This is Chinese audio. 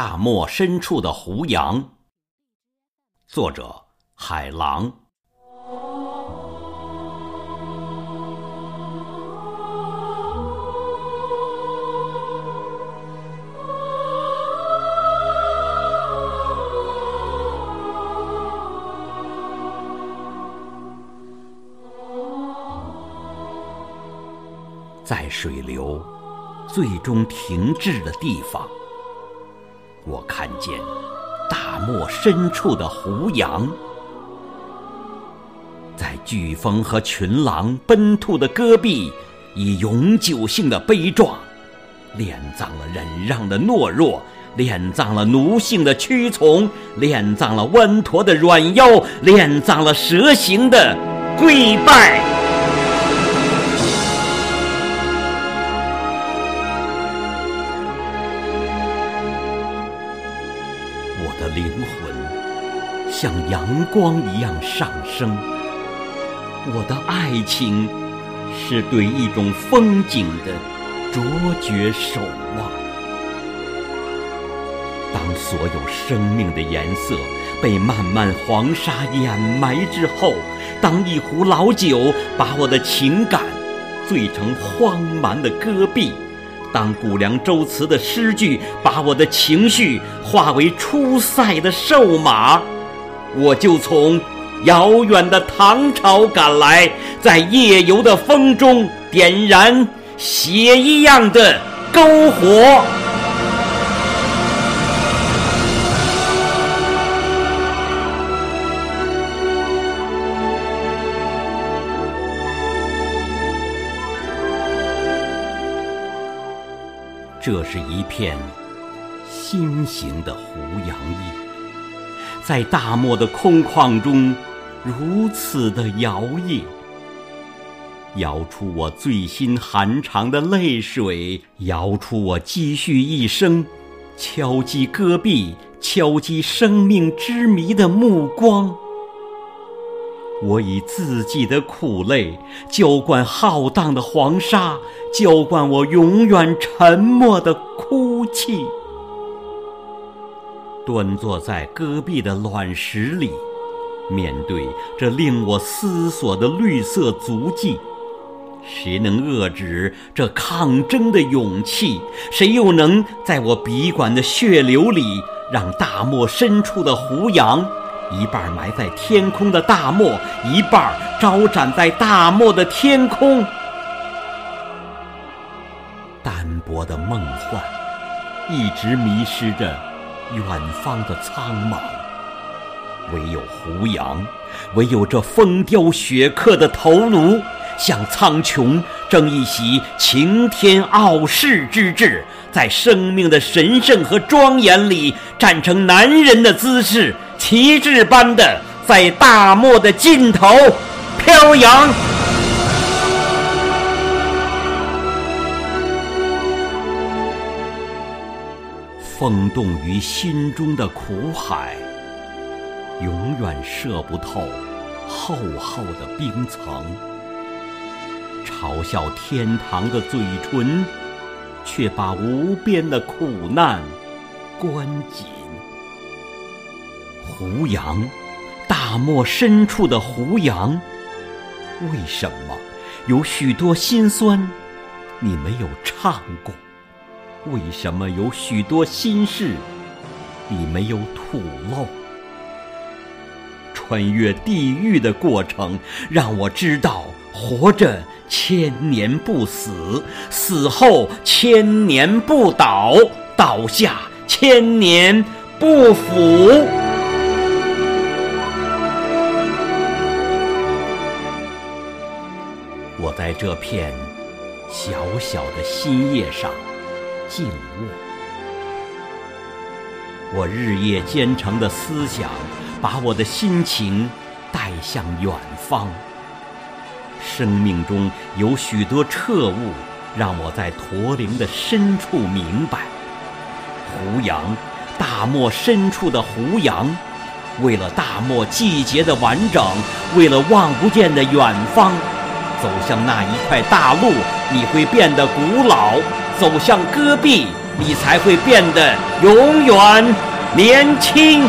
大漠深处的胡杨，作者海狼。在水流最终停滞的地方，我看见大漠深处的胡杨，在飓风和群狼奔突的戈壁，以永久性的悲壮，敛葬了忍让的懦弱，敛葬了奴性的屈从，敛葬了弯驼的软腰，敛葬了蛇形的跪拜。灵魂像阳光一样上升，我的爱情是对一种风景的卓绝守望。当所有生命的颜色被漫漫黄沙掩埋之后，当一壶老酒把我的情感醉成荒蛮的戈壁。当古凉周词的诗句把我的情绪化为出塞的瘦马，我就从遥远的唐朝赶来，在夜游的风中点燃血一样的篝火。这是一片心形的胡杨叶，在大漠的空旷中如此的摇曳，摇出我醉心寒肠的泪水，摇出我积蓄一生敲击戈壁、敲击生命之谜的目光。我以自己的苦泪浇灌浩荡的黄沙，浇灌我永远沉默的哭泣。端坐在戈壁的卵石里，面对这令我思索的绿色足迹，谁能遏制这抗争的勇气？谁又能在我笔管的血流里，让大漠深处的胡杨？一半埋在天空的大漠，一半招展在大漠的天空。单薄的梦幻，一直迷失着远方的苍茫。唯有胡杨，唯有这风雕雪刻的头颅，向苍穹争一席擎天傲世之志，在生命的神圣和庄严里，站成男人的姿势。旗帜般的在大漠的尽头飘扬，风动于心中的苦海，永远射不透厚厚的冰层。嘲笑天堂的嘴唇，却把无边的苦难关紧。胡杨，大漠深处的胡杨，为什么有许多心酸你没有唱过？为什么有许多心事你没有吐露？穿越地狱的过程，让我知道活着千年不死，死后千年不倒，倒下千年不腐。在这片小小的心叶上静卧，我日夜兼程的思想，把我的心情带向远方。生命中有许多彻悟，让我在驼铃的深处明白：胡杨，大漠深处的胡杨，为了大漠季节的完整，为了望不见的远方。走向那一块大陆，你会变得古老；走向戈壁，你才会变得永远年轻。